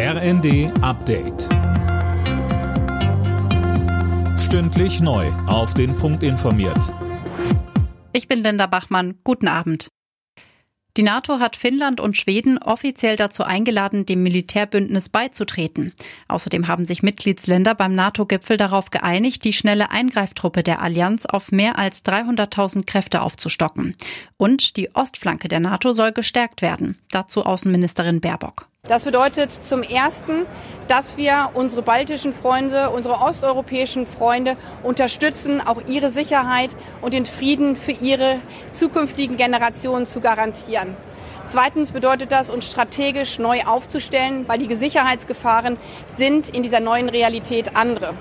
RND Update. Stündlich neu. Auf den Punkt informiert. Ich bin Linda Bachmann. Guten Abend. Die NATO hat Finnland und Schweden offiziell dazu eingeladen, dem Militärbündnis beizutreten. Außerdem haben sich Mitgliedsländer beim NATO-Gipfel darauf geeinigt, die schnelle Eingreiftruppe der Allianz auf mehr als 300.000 Kräfte aufzustocken. Und die Ostflanke der NATO soll gestärkt werden. Dazu Außenministerin Baerbock. Das bedeutet zum Ersten, dass wir unsere baltischen Freunde, unsere osteuropäischen Freunde unterstützen, auch ihre Sicherheit und den Frieden für ihre zukünftigen Generationen zu garantieren. Zweitens bedeutet das, uns strategisch neu aufzustellen, weil die Sicherheitsgefahren sind in dieser neuen Realität andere.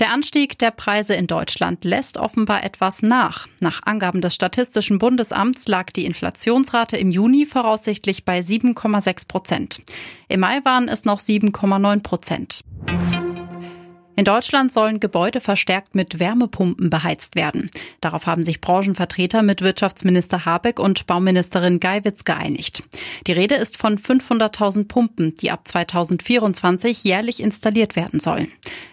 Der Anstieg der Preise in Deutschland lässt offenbar etwas nach. Nach Angaben des Statistischen Bundesamts lag die Inflationsrate im Juni voraussichtlich bei 7,6 Prozent. Im Mai waren es noch 7,9 Prozent. In Deutschland sollen Gebäude verstärkt mit Wärmepumpen beheizt werden. Darauf haben sich Branchenvertreter mit Wirtschaftsminister Habeck und Bauministerin Geiwitz geeinigt. Die Rede ist von 500.000 Pumpen, die ab 2024 jährlich installiert werden sollen.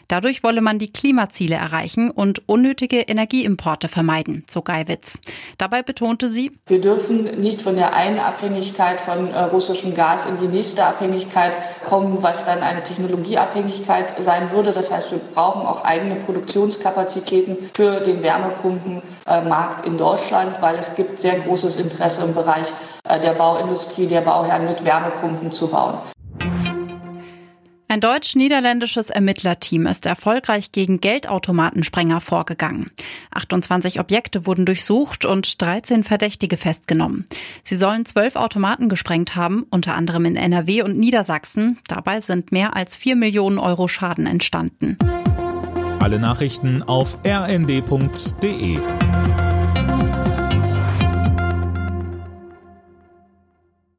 Dadurch wolle man die Klimaziele erreichen und unnötige Energieimporte vermeiden, so Geiwitz. Dabei betonte sie, wir dürfen nicht von der einen Abhängigkeit von äh, russischem Gas in die nächste Abhängigkeit kommen, was dann eine Technologieabhängigkeit sein würde. Das heißt, wir brauchen auch eigene Produktionskapazitäten für den Wärmepumpenmarkt in Deutschland, weil es gibt sehr großes Interesse im Bereich äh, der Bauindustrie, der Bauherren mit Wärmepumpen zu bauen. Ein deutsch-niederländisches Ermittlerteam ist erfolgreich gegen Geldautomatensprenger vorgegangen. 28 Objekte wurden durchsucht und 13 Verdächtige festgenommen. Sie sollen zwölf Automaten gesprengt haben, unter anderem in NRW und Niedersachsen. Dabei sind mehr als 4 Millionen Euro Schaden entstanden. Alle Nachrichten auf rnd.de